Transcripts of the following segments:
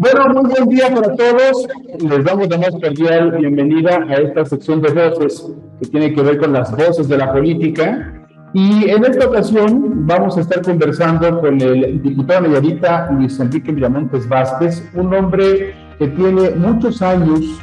Bueno, muy buen día para todos. Les damos la más cordial bienvenida a esta sección de voces que tiene que ver con las voces de la política. Y en esta ocasión vamos a estar conversando con el diputado mayorita Luis Enrique Miramontes Vázquez, un hombre que tiene muchos años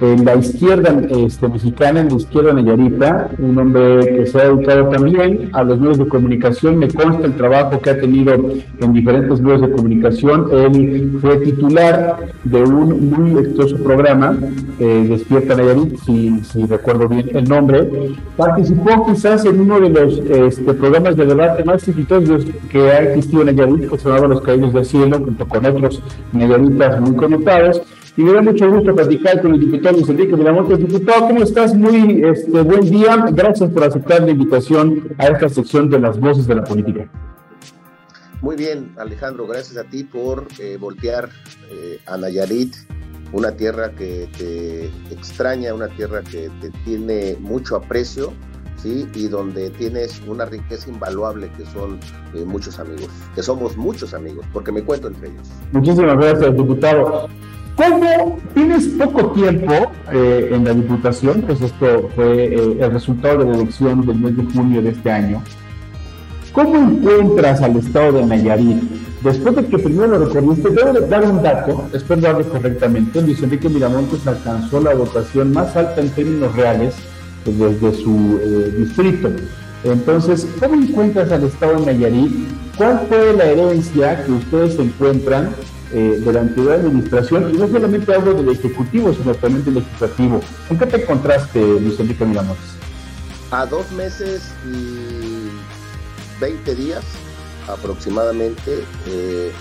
en la izquierda este, mexicana, en la izquierda nayarita, un hombre que se ha dedicado también a los medios de comunicación, me consta el trabajo que ha tenido en diferentes medios de comunicación, él fue titular de un muy exitoso programa, eh, Despierta Nayarit, si, recuerdo bien el nombre, participó quizás en uno de los este, programas de debate más exitosos que ha existido en Nayarit, que se llamaba Los Caídos del Cielo, junto con otros nayaritas muy connotados, y me da mucho gusto platicar con el diputado Luis Enrique Miramontes. Diputado, ¿cómo estás? Muy este, buen día. Gracias por aceptar la invitación a esta sección de las voces de la política. Muy bien, Alejandro, gracias a ti por eh, voltear eh, a Nayarit, una tierra que te extraña, una tierra que te tiene mucho aprecio, ¿sí? Y donde tienes una riqueza invaluable que son eh, muchos amigos, que somos muchos amigos, porque me cuento entre ellos. Muchísimas gracias, diputado. ¿Cómo tienes poco tiempo eh, en la Diputación? Pues esto fue eh, el resultado de la elección del mes de junio de este año. ¿Cómo encuentras al estado de Nayarit? Después de que primero lo recorriste, debo dar un dato, espero darlo correctamente. Luis Enrique Miramontes alcanzó la votación más alta en términos reales desde su eh, distrito. Entonces, ¿cómo encuentras al estado de Nayarit? ¿Cuál fue la herencia que ustedes encuentran eh, de la antigua administración, y no solamente hablo del Ejecutivo, sino también del Legislativo. ¿En qué te encontraste, Luis Enrique Miramontes? A dos meses y 20 días aproximadamente. Eh,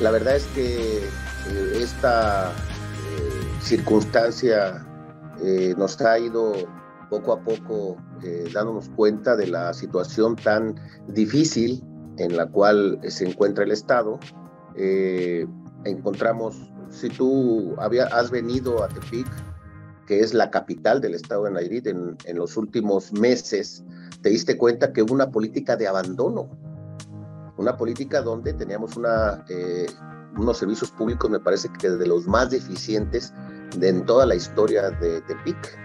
la verdad es que eh, esta circunstancia nos ha ido poco a poco dándonos cuenta de la situación tan difícil en la cual se encuentra el Estado. Eh, encontramos, si tú había, has venido a Tepic, que es la capital del estado de Nayarit, en, en los últimos meses, te diste cuenta que hubo una política de abandono, una política donde teníamos una, eh, unos servicios públicos, me parece que de los más deficientes de, en toda la historia de Tepic,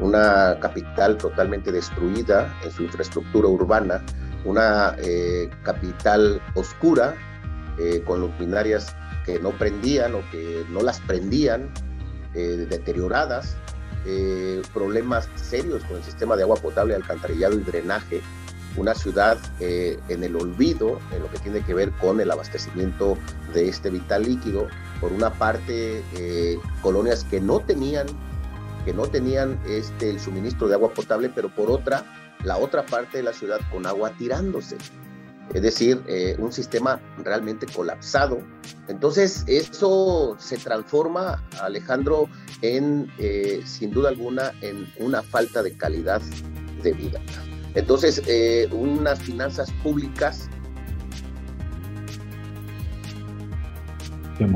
una capital totalmente destruida en su infraestructura urbana, una eh, capital oscura, eh, con luminarias que no prendían o que no las prendían, eh, deterioradas, eh, problemas serios con el sistema de agua potable, alcantarillado y drenaje, una ciudad eh, en el olvido en lo que tiene que ver con el abastecimiento de este vital líquido, por una parte colonias que no tenían que no tenían este el suministro de agua potable, pero por otra la otra parte de la ciudad con agua tirándose es decir, eh, un sistema realmente colapsado. Entonces, eso se transforma, Alejandro, en, eh, sin duda alguna, en una falta de calidad de vida. Entonces, eh, unas finanzas públicas. Qué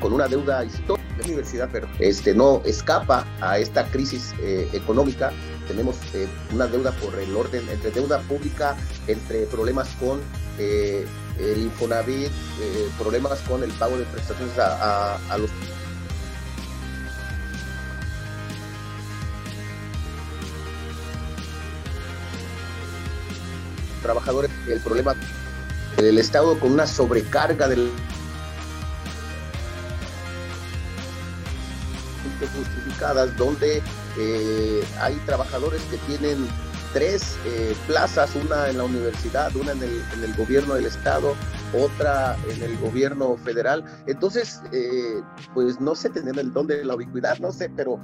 con una deuda histórica la universidad, pero este, no escapa a esta crisis eh, económica. Tenemos eh, una deuda por el orden entre deuda pública, entre problemas con eh, el Infonavit, problemas con el pago de prestaciones a, a los trabajadores, el problema del Estado con una sobrecarga del justificadas, donde eh, hay trabajadores que tienen tres eh, plazas, una en la universidad, una en el, en el, gobierno del estado, otra en el gobierno federal. Entonces, eh, pues no sé tener el don de la ubicuidad, no sé, pero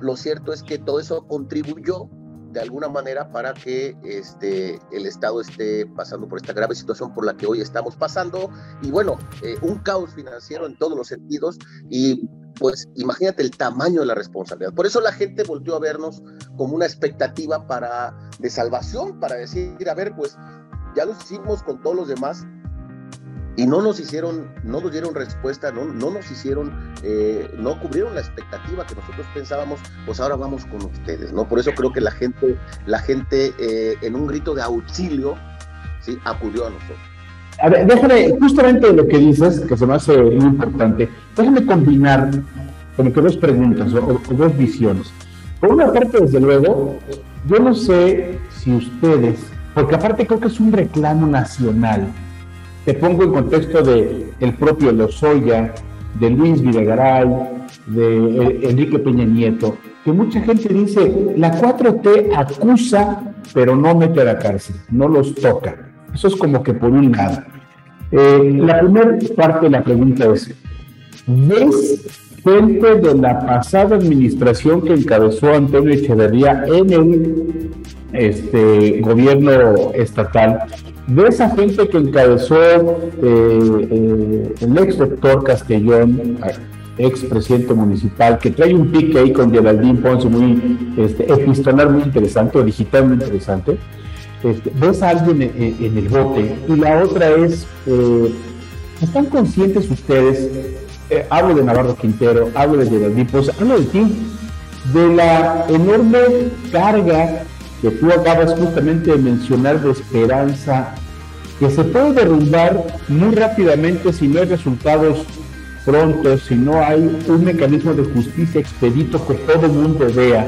lo cierto es que todo eso contribuyó de alguna manera para que este, el Estado esté pasando por esta grave situación por la que hoy estamos pasando. Y bueno, un caos financiero en todos los sentidos y pues imagínate el tamaño de la responsabilidad. Por eso la gente volvió a vernos como una expectativa para, de salvación, para decir, a ver, pues ya lo hicimos con todos los demás, y no nos hicieron, no nos dieron respuesta, no, no nos hicieron, eh, no cubrieron la expectativa que nosotros pensábamos, pues ahora vamos con ustedes, ¿no? Por eso creo que la gente, la gente eh, en un grito de auxilio, ¿sí? Acudió a nosotros. A ver, déjame, justamente lo que dices, que se me hace muy importante, déjame combinar como que dos preguntas o, dos visiones. Por una parte, desde luego, yo no sé si ustedes, porque aparte creo que es un reclamo nacional, te pongo en contexto de el propio Lozoya, de Luis Videgaray, de Enrique Peña Nieto, que mucha gente dice, la 4T acusa, pero no mete a la cárcel, no los toca. Eso es como que por un lado. Eh, la primera parte de la pregunta es, ¿ves gente de la pasada administración que encabezó Antonio Echeverría en el este, gobierno estatal de esa gente que encabezó eh, eh, el ex doctor Castellón, ex presidente municipal, que trae un pique ahí con Geraldine Ponce muy este, epistolar, muy interesante, o digital muy interesante. Este, ves a alguien en, el bote. Y la otra es, eh, ¿están conscientes ustedes? hablo de Navarro Quintero, hablo de Ponce, hablo de ti, de la enorme carga que tú acabas justamente de mencionar de esperanza, que se puede derrumbar muy rápidamente si no hay resultados prontos, si no hay un mecanismo de justicia expedito que todo el mundo vea,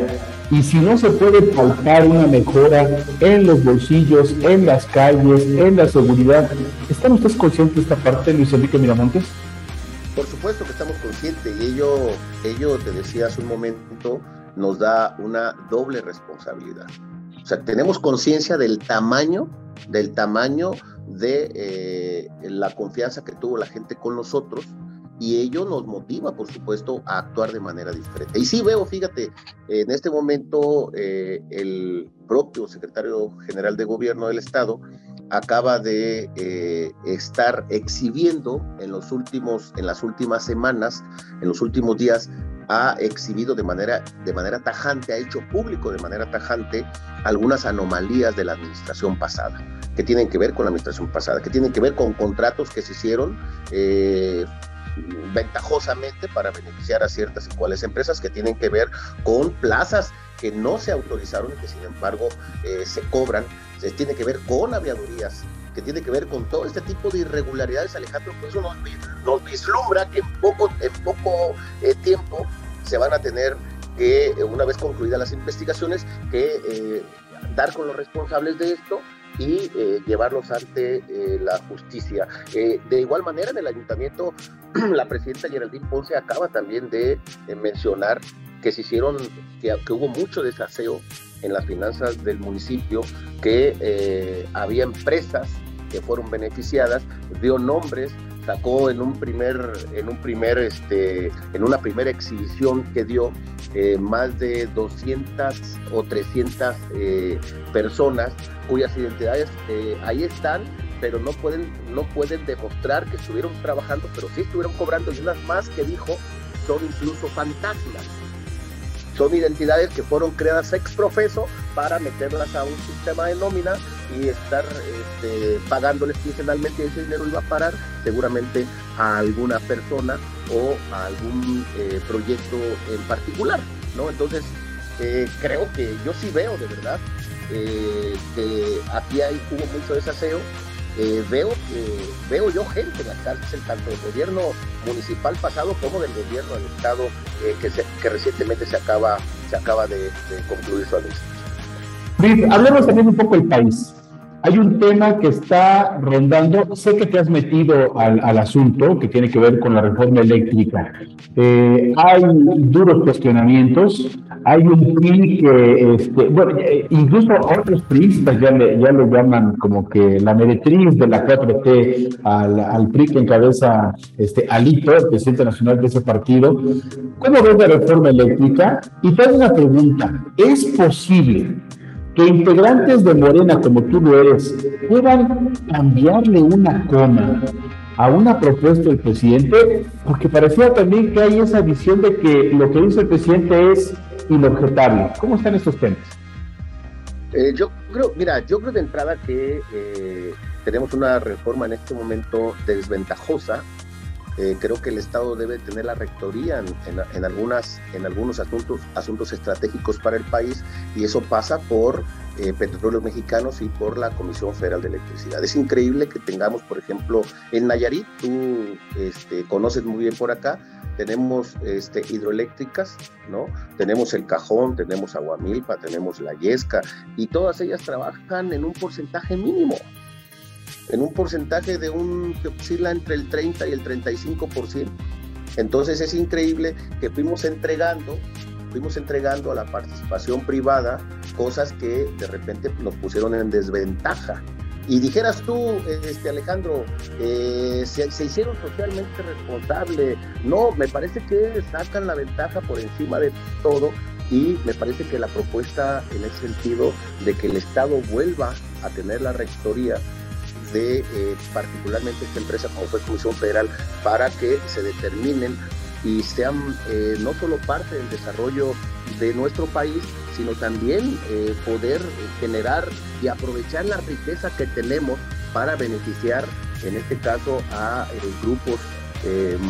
y si no se puede palpar una mejora en los bolsillos, en las calles, en la seguridad. ¿Están ustedes conscientes de esta parte, Luis Enrique Miramontes? Por supuesto que estamos conscientes y ello, ello, te decía hace un momento, nos da una doble responsabilidad. O sea, tenemos conciencia del tamaño, del tamaño de eh, la confianza que tuvo la gente con nosotros y ello nos motiva, por supuesto, a actuar de manera diferente. Y sí veo, fíjate, en este momento eh, el propio secretario general de gobierno del Estado acaba de eh, estar exhibiendo en los últimos, en las últimas semanas, en los últimos días, ha exhibido de manera, de manera tajante, ha hecho público de manera tajante algunas anomalías de la administración pasada, que tienen que ver con la administración pasada, que tienen que ver con contratos que se hicieron eh, ventajosamente para beneficiar a ciertas y cuales empresas, que tienen que ver con plazas que no se autorizaron y que sin embargo eh, se cobran, se tiene que ver con aviadurías que tiene que ver con todo este tipo de irregularidades, Alejandro, pues eso nos, vislumbra que en poco, en poco eh, tiempo se van a tener que, eh, una vez concluidas las investigaciones, que eh, dar con los responsables de esto y llevarlos ante la justicia. de igual manera, en el ayuntamiento, la presidenta Geraldine Ponce acaba también de mencionar que se hicieron, que, que, hubo mucho desaseo en las finanzas del municipio, que había empresas que fueron beneficiadas, dio nombres, sacó en un primer, en un primer, este, en una primera exhibición que dio eh, más de 200 o 300 eh, personas cuyas identidades eh, ahí están, pero no pueden, no pueden demostrar que estuvieron trabajando, pero sí estuvieron cobrando y unas más que dijo son incluso fantasmas son identidades que fueron creadas ex profeso para meterlas a un sistema de nómina y estar este, pagándoles quincenalmente ese dinero iba a parar seguramente a alguna persona o a algún eh, proyecto en particular, ¿no? Entonces, eh, creo que yo sí veo de verdad eh, que aquí hay, hubo mucho desaseo, eh, veo que veo yo gente en la cárcel, tanto del gobierno municipal pasado como del gobierno del estado eh, que, que recientemente se acaba, se acaba de, concluir su administración. hablemos también un poco del país hay un tema que está rondando, sé que te has metido al, al asunto que tiene que ver con la reforma eléctrica. Eh, hay duros cuestionamientos, hay un PRI que, este, bueno, eh, incluso otros PRIistas ya, ya lo llaman como que la meretriz de la 4T al, al PRI que encabeza este, Alito, el presidente nacional de ese partido. ¿Cómo ves la reforma eléctrica? Y te hago una pregunta, ¿es posible que integrantes de Morena como tú lo eres puedan cambiarle una coma a una propuesta del presidente, porque parecía también que hay esa visión de que lo que dice el presidente es inobjetable. ¿Cómo están estos temas? Eh, yo creo, mira, yo creo de entrada que eh, tenemos una reforma en este momento desventajosa. Eh, creo que el Estado debe tener la rectoría en, algunas, en algunos asuntos, asuntos estratégicos para el país y eso pasa por eh, Petróleos Mexicanos y por la Comisión Federal de Electricidad. Es increíble que tengamos, por ejemplo, en Nayarit, tú este, conoces muy bien por acá, tenemos este, hidroeléctricas, ¿no? Tenemos el cajón, tenemos aguamilpa, tenemos la yesca, y todas ellas trabajan en un porcentaje mínimo, en un porcentaje de un que oscila entre el 30 y el 35%. Entonces es increíble que fuimos entregando, fuimos entregando a la participación privada cosas que de repente nos pusieron en desventaja. Y dijeras tú, este Alejandro, eh, se, hicieron socialmente responsables. No, me parece que sacan la ventaja por encima de todo y me parece que la propuesta en ese sentido de que el Estado vuelva a tener la rectoría de eh, particularmente esta empresa como fue Comisión Federal para que se determinen y sean eh, no solo parte del desarrollo de nuestro país, sino también eh, poder generar y aprovechar la riqueza que tenemos para beneficiar, en este caso, a grupos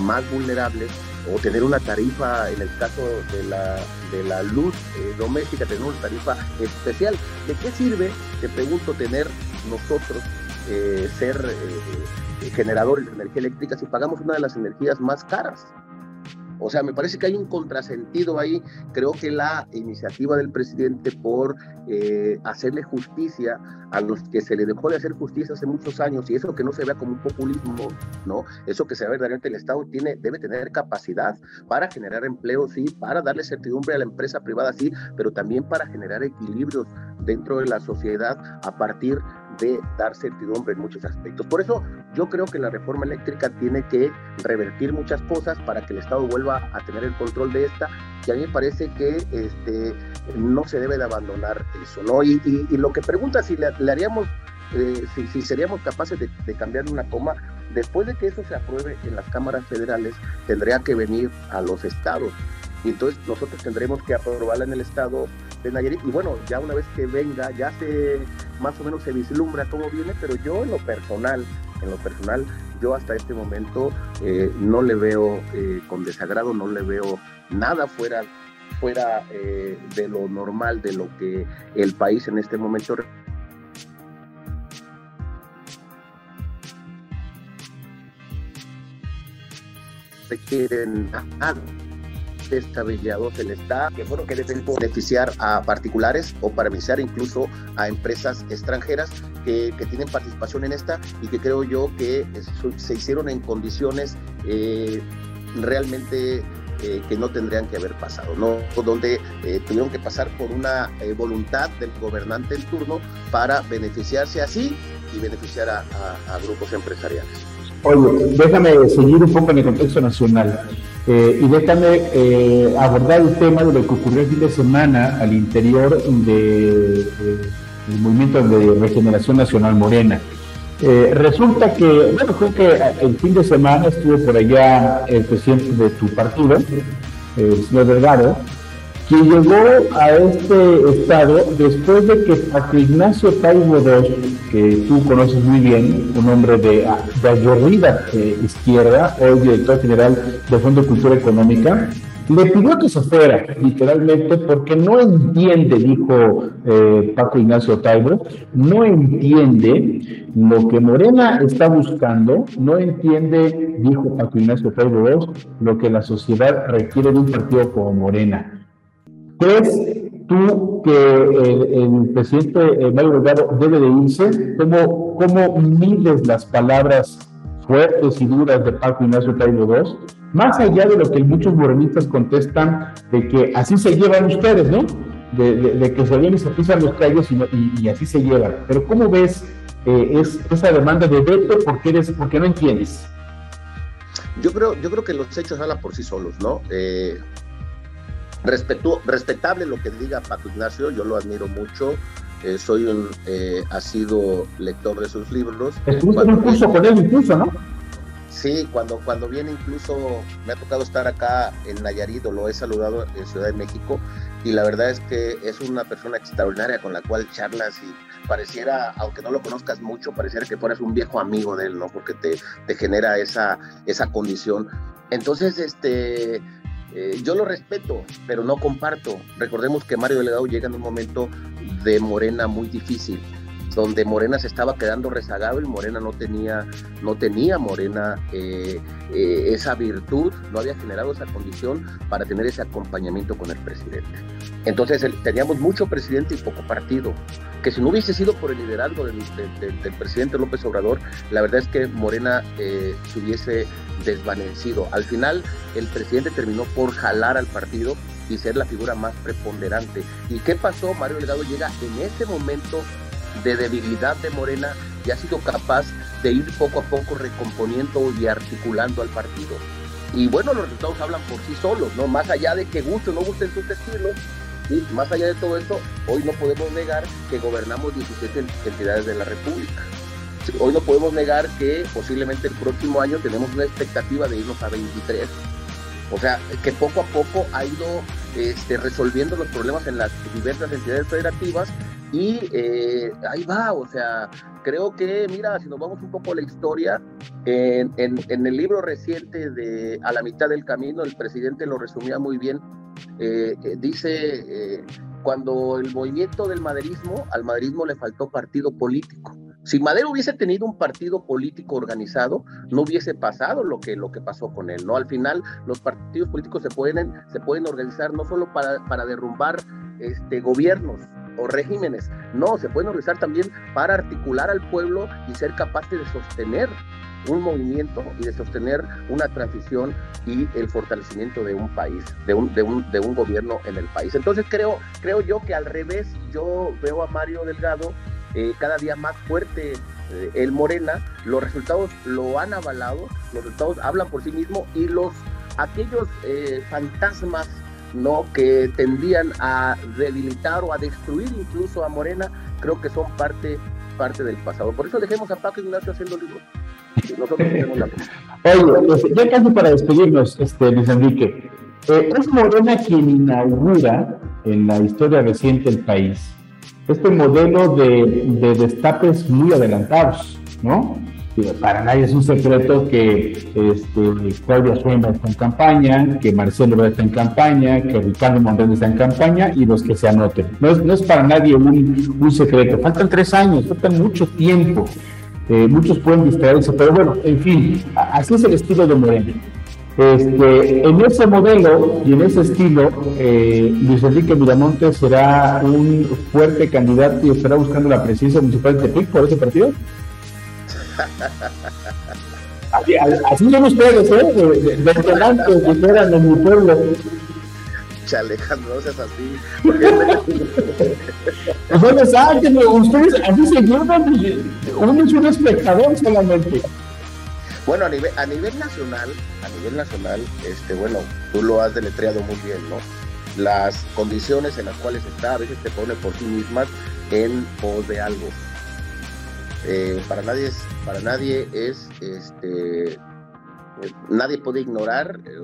más vulnerables o tener una tarifa, en el caso de la, de la luz doméstica, tener una tarifa especial. ¿De qué sirve, te pregunto, tener nosotros, ser generadores de energía eléctrica si pagamos una de las energías más caras? O sea, me parece que hay un contrasentido ahí. Creo que la iniciativa del presidente por eh, hacerle justicia a los que se le dejó de hacer justicia hace muchos años y eso que no se vea como un populismo, ¿no? Eso que se vea verdaderamente el Estado tiene, debe tener capacidad para generar empleo, sí, para darle certidumbre a la empresa privada, sí, pero también para generar equilibrios dentro de la sociedad a partir de dar certidumbre en muchos aspectos. Por eso yo creo que la reforma eléctrica tiene que revertir muchas cosas para que el Estado vuelva a tener el control de esta y a mí me parece que este, no se debe de abandonar eso, ¿no? Y, lo que pregunta si le, haríamos, eh, si, seríamos capaces de cambiar una coma, después de que eso se apruebe en las cámaras federales, tendría que venir a los estados. Y entonces nosotros tendremos que aprobarla en el estado de Nayarit. Y bueno, ya una vez que venga, ya se más o menos se vislumbra cómo viene, pero yo en lo personal, en lo personal, yo hasta este momento eh, no le veo eh, con desagrado, no le veo nada fuera fuera eh, de lo normal, de lo que el país en este momento requieren descabellado se le está, que bueno, que deben beneficiar a particulares o para beneficiar incluso a empresas extranjeras que, que, tienen participación en esta y que creo yo que se hicieron en condiciones eh, realmente eh, que no tendrían que haber pasado, ¿no? Donde eh, tuvieron que pasar por una voluntad del gobernante en turno para beneficiarse así y beneficiar a, a grupos empresariales. Oye, déjame seguir un poco en el contexto nacional. Eh, y déjame eh, abordar el tema de lo que ocurrió el fin de semana al interior del movimiento de regeneración nacional morena. Eh, resulta que, bueno, creo que el fin de semana estuvo por allá el presidente de tu partido, el señor Delgado, quien llegó a este estado después de que Paco Ignacio Taibo II, que tú conoces muy bien, un hombre de, de aguerrida eh, izquierda, hoy director general del Fondo de Cultura Económica, le pidió que se fuera, literalmente, porque no entiende, dijo eh, Paco Ignacio Taibo, no entiende lo que Morena está buscando, no entiende, dijo Paco Ignacio Taibo II, lo que la sociedad requiere de un partido como Morena. ¿Crees tú que el, presidente eh, Mario Delgado debe de irse? ¿Cómo, ¿Cómo mides las palabras fuertes y duras de Paco Ignacio Tailo II? Más allá de lo que muchos morenistas contestan de que así se llevan ustedes, ¿no? De, que se vienen y se pisan los calles y, así se llevan. Pero ¿cómo ves eh, es, esa demanda de veto porque, eres, porque no entiendes? Yo creo, yo creo que los hechos hablan por sí solos, ¿no? Eh, respetable lo que diga Paco Ignacio, yo lo admiro mucho. Eh, soy un eh, lector de sus libros. Estuviste en un curso con él incluso, ¿no? Sí, cuando, cuando viene incluso, me ha tocado estar acá en Nayarit, o lo he saludado en Ciudad de México, y la verdad es que es una persona extraordinaria con la cual charlas y pareciera, aunque no lo conozcas mucho, pareciera que fueras un viejo amigo de él, ¿no? Porque te, te genera esa, esa condición. Entonces, este, eh, yo lo respeto, pero no comparto. Recordemos que Mario Delgado llega en un momento de Morena muy difícil donde Morena se estaba quedando rezagado y Morena no tenía, no tenía Morena eh, eh, esa virtud, no había generado esa condición para tener ese acompañamiento con el presidente. Entonces teníamos mucho presidente y poco partido, que si no hubiese sido por el liderazgo del, presidente López Obrador, la verdad es que Morena eh, se hubiese desvanecido. Al final el presidente terminó por jalar al partido y ser la figura más preponderante. ¿Y qué pasó? Mario Delgado llega en ese momento de debilidad de Morena y ha sido capaz de ir poco a poco recomponiendo y articulando al partido. Y bueno, los resultados hablan por sí solos, ¿no? Más allá de que guste o no gusten sus estilos, y más allá de todo esto, hoy no podemos negar que gobernamos 17 entidades de la República. Hoy no podemos negar que posiblemente el próximo año tenemos una expectativa de irnos a 23. O sea, que poco a poco ha ido este, resolviendo los problemas en las diversas entidades federativas y eh, ahí va, o sea, creo que, mira, si nos vamos un poco a la historia, en, el libro reciente de A la mitad del camino, el presidente lo resumía muy bien. Eh, eh, dice, cuando el movimiento del maderismo, al maderismo le faltó partido político. Si Madero hubiese tenido un partido político organizado, no hubiese pasado lo que, lo que pasó con él, ¿no? Al final, los partidos políticos se pueden, se pueden organizar no solo para, para derrumbar este, gobiernos, o regímenes. No, se pueden organizar también para articular al pueblo y ser capaces de sostener un movimiento y de sostener una transición y el fortalecimiento de un país, de un, de un, de un gobierno en el país. Entonces creo, creo yo que al revés, yo veo a Mario Delgado eh, cada día más fuerte eh, el Morena, los resultados lo han avalado, los resultados hablan por sí mismos y los aquellos eh, fantasmas ¿no? que tendían a debilitar o a destruir incluso a Morena, creo que son parte, parte del pasado. Por eso dejemos a Paco Ignacio haciendo libros. Nosotros tenemos la... Oye, pues, ya casi para despedirnos, este, Luis Enrique, eh, es Morena quien inaugura en la historia reciente del país este modelo de, de destapes muy adelantados, ¿no? Para nadie es un secreto que este, Claudia Sheinbaum está en campaña, que Marcelo está en campaña, que Ricardo Monreal está en campaña y los que se anoten. No es, no es para nadie un, un, secreto. Faltan tres años, faltan mucho tiempo. Eh, muchos pueden distraerse, pero bueno, en fin, así es el estilo de Moreno. Este, en ese modelo y en ese estilo, eh, Luis Enrique Miramontes será un fuerte candidato y estará buscando la presidencia municipal de Tepic por ese partido. Así, así son ustedes, ¿eh? De, de, que eran en mi pueblo. Alejandro, no seas así. Ustedes saben que ustedes así se llevan, uno es un espectador solamente. Bueno, a nivel, a nivel nacional, a nivel nacional, este, bueno, tú lo has deletreado muy bien, ¿no? Las condiciones en las cuales está, a veces te pone por sí mismas en pos de algo. Eh, para nadie es, para nadie es, este, nadie puede ignorar eh,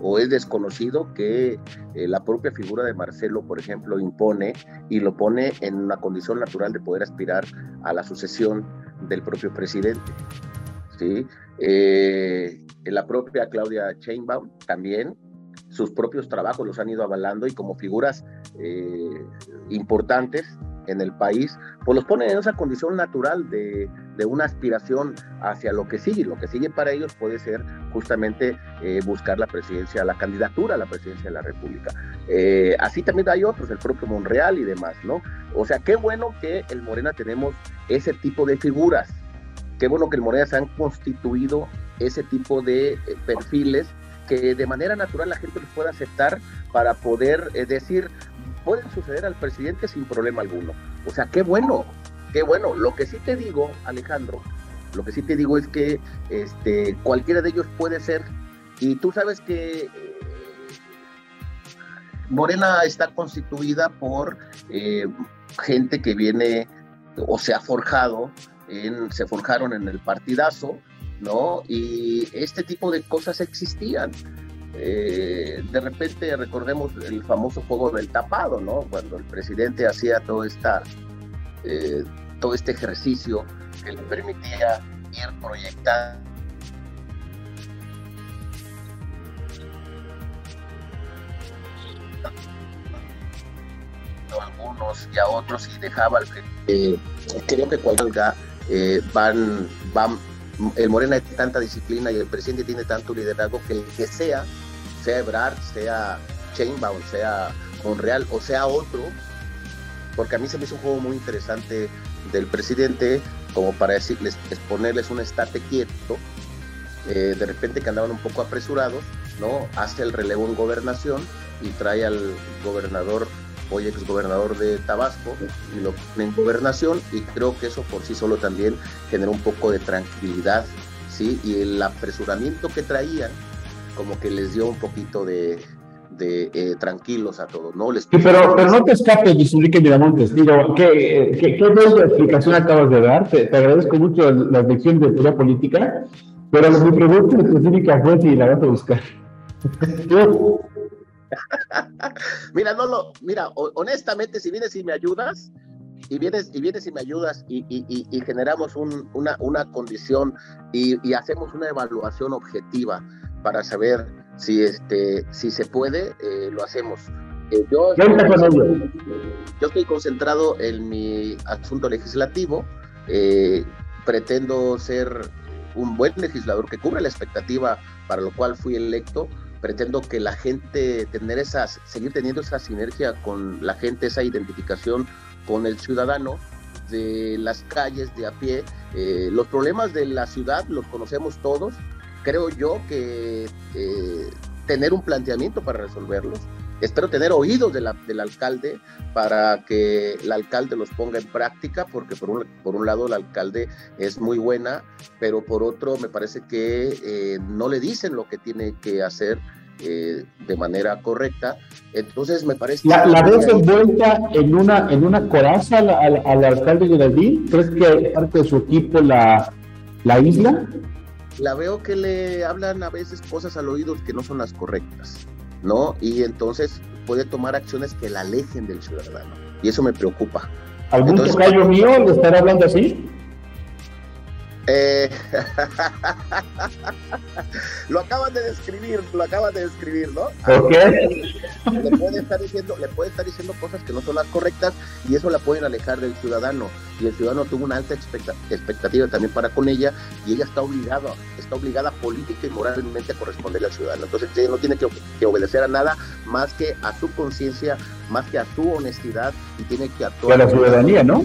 o, es desconocido que eh, la propia figura de Marcelo, por ejemplo, impone y lo pone en una condición natural de poder aspirar a la sucesión del propio presidente. ¿sí? la propia Claudia Sheinbaum también sus propios trabajos los han ido avalando y como figuras importantes en el país, pues los ponen en esa condición natural de, una aspiración hacia lo que sigue. Lo que sigue para ellos puede ser justamente eh, buscar la presidencia, la candidatura a la presidencia de la República. Eh, así también hay otros, el propio Monreal y demás, ¿no? O sea, qué bueno que el Morena tenemos ese tipo de figuras. Qué bueno que el Morena se han constituido ese tipo de eh, perfiles que de manera natural la gente los pueda aceptar para poder decir, pueden suceder al presidente sin problema alguno. O sea, qué bueno, qué bueno. Lo que sí te digo, Alejandro, lo que sí te digo es que este, cualquiera de ellos puede ser. Y tú sabes que eh, Morena está constituida por eh, gente que viene o se ha forjado, en, se forjaron en el partidazo ¿no? Y este tipo de cosas existían. Eh, de repente recordemos el famoso juego del tapado, ¿no? Cuando el presidente hacía todo, esta, eh, todo este ejercicio que le permitía ir proyectando algunos y a otros y dejaba al eh, creo que cuando eh, van van el Morena tiene tanta disciplina y el presidente tiene tanto liderazgo que el que sea sea Ebrard, sea Chainbound, sea Monreal o sea otro, porque a mí se me hizo un juego muy interesante del presidente, como para decirles, exponerles un estate quieto, eh, de repente que andaban un poco apresurados, ¿no? Hace el relevo en gobernación y trae al gobernador, hoy ex gobernador de Tabasco, y lo en gobernación, y creo que eso por sí solo también genera un poco de tranquilidad, ¿sí? Y el apresuramiento que traían, como que les dio un poquito de, de eh, tranquilos a todos, ¿no? Les sí, pero, pero no te escapes, Luis Enrique Miramontes. Digo, ¿qué, qué, qué explicación acabas de dar? Te, te agradezco mucho la lección de teoría política, pero mi pregunta específica fue si la vas a buscar. mira, no lo, mira, honestamente, si vienes y me ayudas, y vienes y vienes y me ayudas y, y, y, y generamos un, una, una condición y, hacemos una evaluación objetiva para saber si, este, si se puede, eh, lo hacemos. Eh, yo, estoy, yo estoy concentrado en mi asunto legislativo, eh, pretendo ser un buen legislador que cubre la expectativa para lo cual fui electo, pretendo que la gente tener esas, seguir teniendo esa sinergia con la gente, esa identificación con el ciudadano de las calles de a pie. Eh, los problemas de la ciudad los conocemos todos, creo yo que eh, tener un planteamiento para resolverlos. Espero tener oídos de la, del alcalde para que el alcalde los ponga en práctica, porque por un, por un lado el alcalde es muy buena, pero por otro me parece que eh, no le dicen lo que tiene que hacer eh, de manera correcta. Entonces me parece... ¿La, la ves envuelta en una, en una coraza al, al, al alcalde Geraldín? ¿Crees que parte de su equipo la, la isla? La veo que le hablan a veces cosas al oído que no son las correctas, ¿no? Y entonces puede tomar acciones que la alejen del ciudadano. Y eso me preocupa. ¿Algún tocayo mío le estará hablando así? Eh, lo acaban de describir, lo acaban de describir, ¿no? Okay. Le puede estar diciendo, le puede estar diciendo cosas que no son las correctas y eso la pueden alejar del ciudadano. Y el ciudadano tuvo una alta expectativa también para con ella y ella está obligada, está obligada política y moralmente a corresponderle al ciudadano. Entonces ella no tiene que, que obedecer a nada más que a su conciencia, más que a su honestidad y tiene que actuar. A la ciudadanía, ¿no?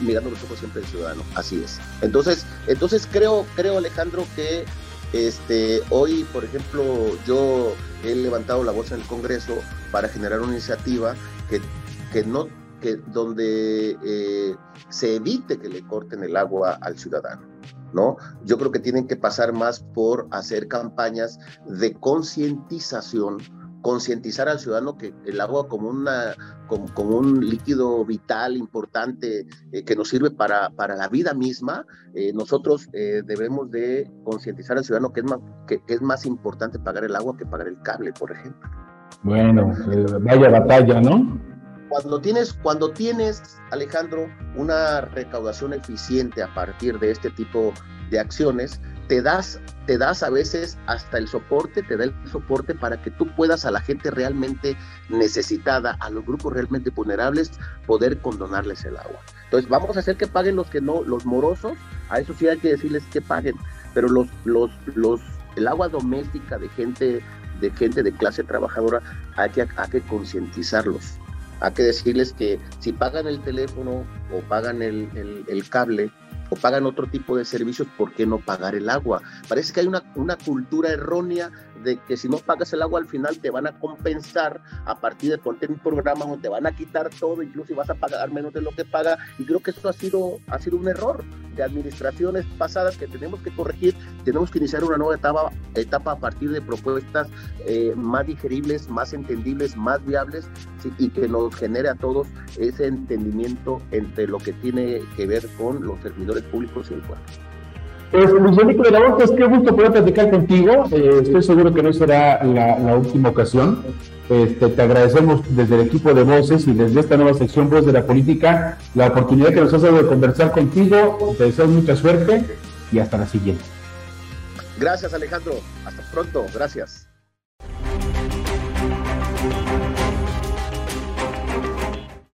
Mirando los ojos siempre del ciudadano, así es. Entonces, entonces creo, creo Alejandro que este, hoy, por ejemplo, yo he levantado la voz en el Congreso para generar una iniciativa que, que no, que donde eh, se evite que le corten el agua al ciudadano. ¿No? Yo creo que tienen que pasar más por hacer campañas de concientización concientizar al ciudadano que el agua como, una, como, como un líquido vital, importante, eh, que nos sirve para, para la vida misma, eh, nosotros eh, debemos de concientizar al ciudadano que es, más, que, que, es más importante pagar el agua que pagar el cable, por ejemplo. Bueno, vaya batalla, ¿no? Cuando tienes, cuando tienes, Alejandro, una recaudación eficiente a partir de este tipo de acciones, te das, te das a veces hasta el soporte, te da el soporte para que tú puedas a la gente realmente necesitada, a los grupos realmente vulnerables, poder condonarles el agua. Entonces vamos a hacer que paguen los que no, los morosos, a eso sí hay que decirles que paguen, pero los, los, los, el agua doméstica de gente, de gente de clase trabajadora, hay que, hay que concientizarlos. Hay que decirles que si pagan el teléfono o pagan el, el, el cable, o pagan otro tipo de servicios, ¿por qué no pagar el agua? Parece que hay una, una cultura errónea de que si no pagas el agua al final te van a compensar a partir de ponerte un programa donde te van a quitar todo, incluso vas a pagar menos de lo que paga. Y creo que esto ha sido, ha sido un error de administraciones pasadas que tenemos que corregir. Tenemos que iniciar una nueva etapa, etapa a partir de propuestas eh, más digeribles, más entendibles, más viables y que nos genere a todos ese entendimiento entre lo que tiene que ver con los servidores públicos y el pueblo. Pues Luis Felipe de la Voz, qué gusto poder platicar contigo. Eh, estoy seguro que no será la, última ocasión. Este, te agradecemos desde el equipo de voces y desde esta nueva sección Voz de la Política la oportunidad que nos has dado de conversar contigo. Te deseo mucha suerte y hasta la siguiente. Gracias Alejandro. Hasta pronto. Gracias.